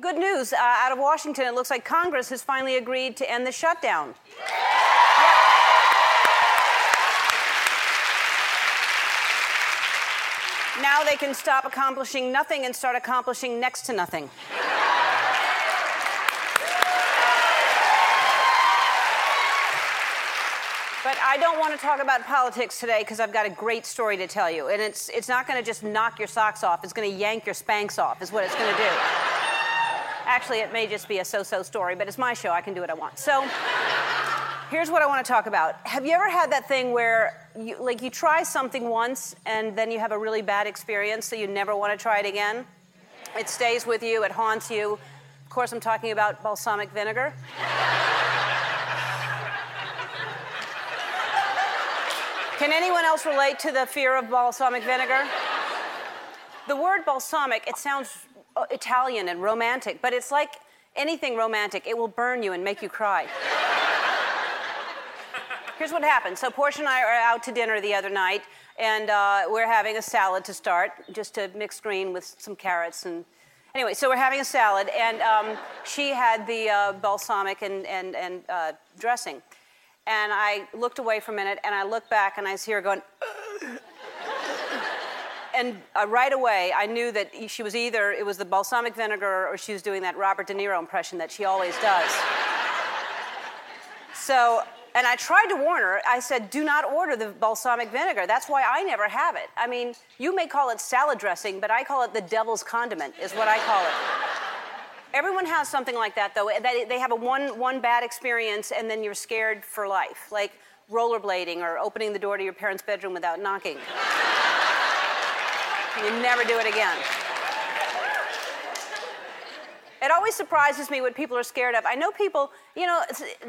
Good news uh, out of Washington. It looks like Congress has finally agreed to end the shutdown. Now they can stop accomplishing nothing and start accomplishing next to nothing. But I don't want to talk about politics today because I've got a great story to tell you. And it's, it's not going to just knock your socks off, it's going to yank your Spanx off, is what it's going to do. Actually, it may just be a so so story, but it's my show. I can do what I want. So here's what I want to talk about. Have you ever had that thing where you, like you try something once and then you have a really bad experience, so you never want to try it again? It stays with you, it haunts you. Of course, I'm talking about balsamic vinegar. Can anyone else relate to the fear of balsamic vinegar? The word balsamic, it sounds Italian and romantic, but it's like anything romantic, it will burn you and make you cry. Here's what happened. So, Portia and I are out to dinner the other night, and uh, we're having a salad to start, just a mixed green with some carrots. And anyway, so we're having a salad, and um, she had the uh, balsamic and, and, and uh, dressing. And I looked away for a minute, and I looked back, and I see her going, and uh, right away, I knew that she was either, it was the balsamic vinegar, or she was doing that Robert De Niro impression that she always does. so, and I tried to warn her. I said, do not order the balsamic vinegar. That's why I never have it. I mean, you may call it salad dressing, but I call it the devil's condiment, is what I call it. Everyone has something like that, though. They have a one, one bad experience, and then you're scared for life, like rollerblading or opening the door to your parents' bedroom without knocking. You never do it again. It always surprises me what people are scared of. I know people, you know,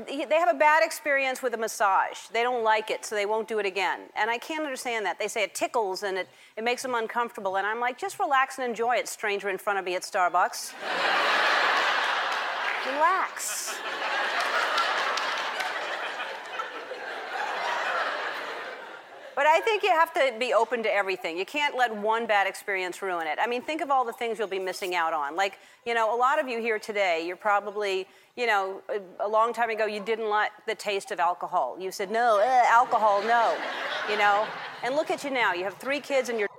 they have a bad experience with a massage. They don't like it, so they won't do it again. And I can't understand that. They say it tickles and it, it makes them uncomfortable. And I'm like, just relax and enjoy it, stranger in front of me at Starbucks. relax. But I think you have to be open to everything. You can't let one bad experience ruin it. I mean, think of all the things you'll be missing out on. Like, you know, a lot of you here today, you're probably, you know, a, long time ago, you didn't like the taste of alcohol. You said, no, eh, alcohol, no, you know. And look at you now. You have three kids and you're